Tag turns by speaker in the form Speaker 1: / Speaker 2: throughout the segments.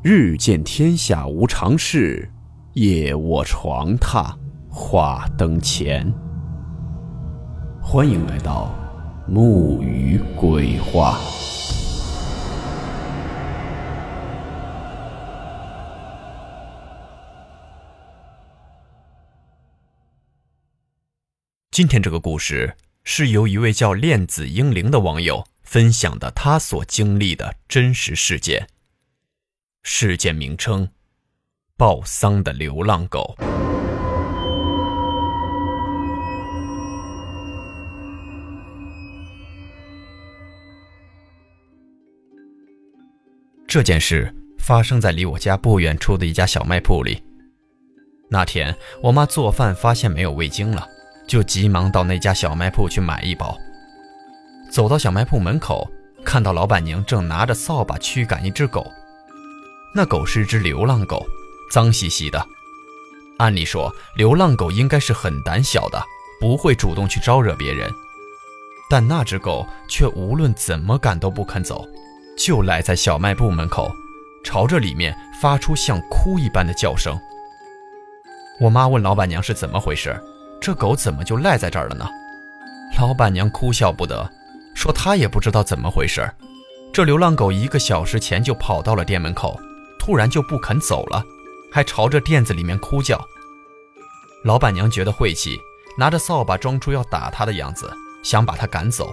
Speaker 1: 日见天下无常事，夜卧床榻话灯前。欢迎来到木鱼鬼话。
Speaker 2: 今天这个故事是由一位叫恋子英灵的网友分享的他所经历的真实事件。事件名称：报丧的流浪狗。这件事发生在离我家不远处的一家小卖铺里。那天，我妈做饭发现没有味精了，就急忙到那家小卖铺去买一包。走到小卖铺门口，看到老板娘正拿着扫把驱赶一只狗。那狗是只流浪狗，脏兮兮的。按理说，流浪狗应该是很胆小的，不会主动去招惹别人。但那只狗却无论怎么赶都不肯走，就赖在小卖部门口，朝着里面发出像哭一般的叫声。我妈问老板娘是怎么回事，这狗怎么就赖在这儿了呢？老板娘哭笑不得，说她也不知道怎么回事。这流浪狗一个小时前就跑到了店门口。突然就不肯走了，还朝着店子里面哭叫。老板娘觉得晦气，拿着扫把装出要打他的样子，想把他赶走。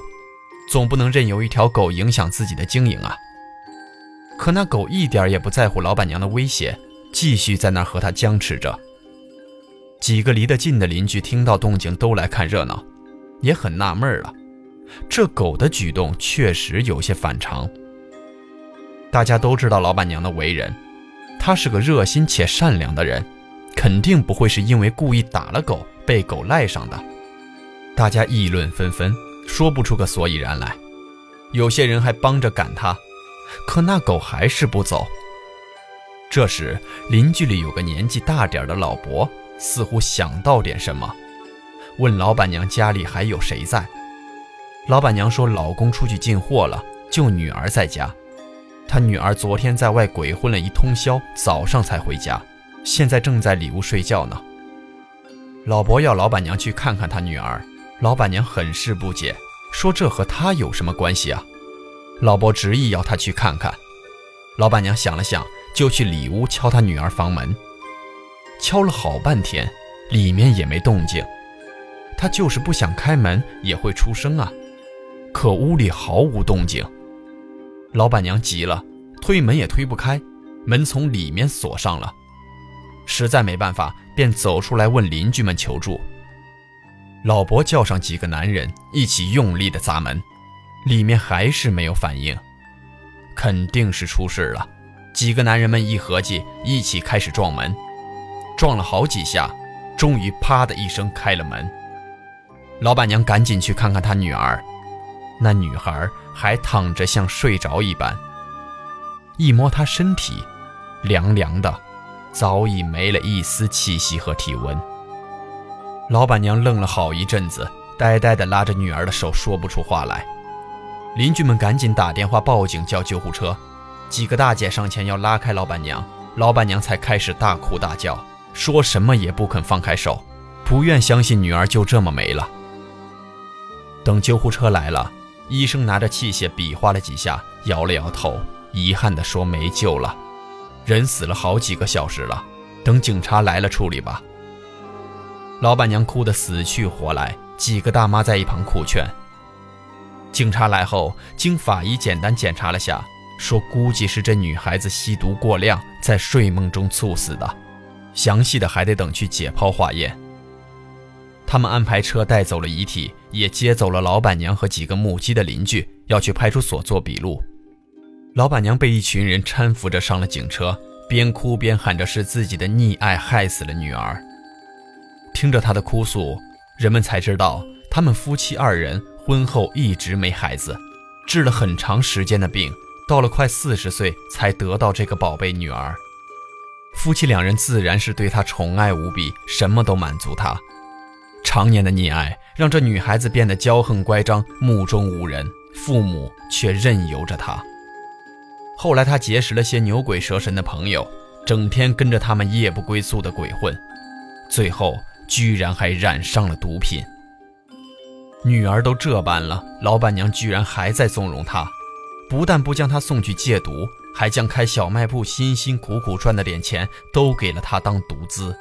Speaker 2: 总不能任由一条狗影响自己的经营啊！可那狗一点也不在乎老板娘的威胁，继续在那和他僵持着。几个离得近的邻居听到动静都来看热闹，也很纳闷了，这狗的举动确实有些反常。大家都知道老板娘的为人。他是个热心且善良的人，肯定不会是因为故意打了狗被狗赖上的。大家议论纷纷，说不出个所以然来。有些人还帮着赶他，可那狗还是不走。这时，邻居里有个年纪大点的老伯，似乎想到点什么，问老板娘家里还有谁在。老板娘说，老公出去进货了，就女儿在家。他女儿昨天在外鬼混了一通宵，早上才回家，现在正在里屋睡觉呢。老伯要老板娘去看看他女儿，老板娘很是不解，说这和他有什么关系啊？老伯执意要他去看看。老板娘想了想，就去里屋敲他女儿房门，敲了好半天，里面也没动静。他就是不想开门也会出声啊，可屋里毫无动静。老板娘急了，推门也推不开，门从里面锁上了。实在没办法，便走出来问邻居们求助。老伯叫上几个男人一起用力的砸门，里面还是没有反应，肯定是出事了。几个男人们一合计，一起开始撞门，撞了好几下，终于啪的一声开了门。老板娘赶紧去看看她女儿。那女孩还躺着，像睡着一般。一摸她身体，凉凉的，早已没了一丝气息和体温。老板娘愣了好一阵子，呆呆地拉着女儿的手，说不出话来。邻居们赶紧打电话报警，叫救护车。几个大姐上前要拉开老板娘，老板娘才开始大哭大叫，说什么也不肯放开手，不愿相信女儿就这么没了。等救护车来了。医生拿着器械比划了几下，摇了摇头，遗憾地说：“没救了，人死了好几个小时了，等警察来了处理吧。”老板娘哭得死去活来，几个大妈在一旁苦劝。警察来后，经法医简单检查了下，说估计是这女孩子吸毒过量，在睡梦中猝死的，详细的还得等去解剖化验。他们安排车带走了遗体，也接走了老板娘和几个目击的邻居，要去派出所做笔录。老板娘被一群人搀扶着上了警车，边哭边喊着是自己的溺爱害死了女儿。听着她的哭诉，人们才知道他们夫妻二人婚后一直没孩子，治了很长时间的病，到了快四十岁才得到这个宝贝女儿。夫妻两人自然是对她宠爱无比，什么都满足她。常年的溺爱让这女孩子变得骄横乖张、目中无人，父母却任由着她。后来她结识了些牛鬼蛇神的朋友，整天跟着他们夜不归宿的鬼混，最后居然还染上了毒品。女儿都这般了，老板娘居然还在纵容她，不但不将她送去戒毒，还将开小卖部辛辛苦苦赚的点钱都给了她当毒资，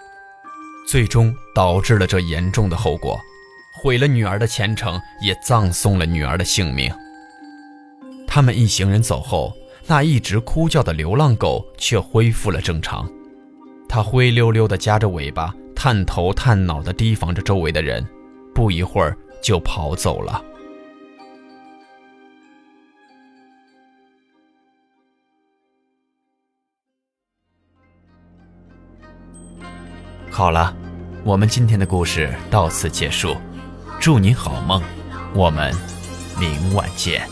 Speaker 2: 最终导致了这严重的后果，毁了女儿的前程，也葬送了女儿的性命。他们一行人走后。那一直哭叫的流浪狗却恢复了正常，它灰溜溜地夹着尾巴，探头探脑地提防着周围的人，不一会儿就跑走了。好了，我们今天的故事到此结束，祝您好梦，我们明晚见。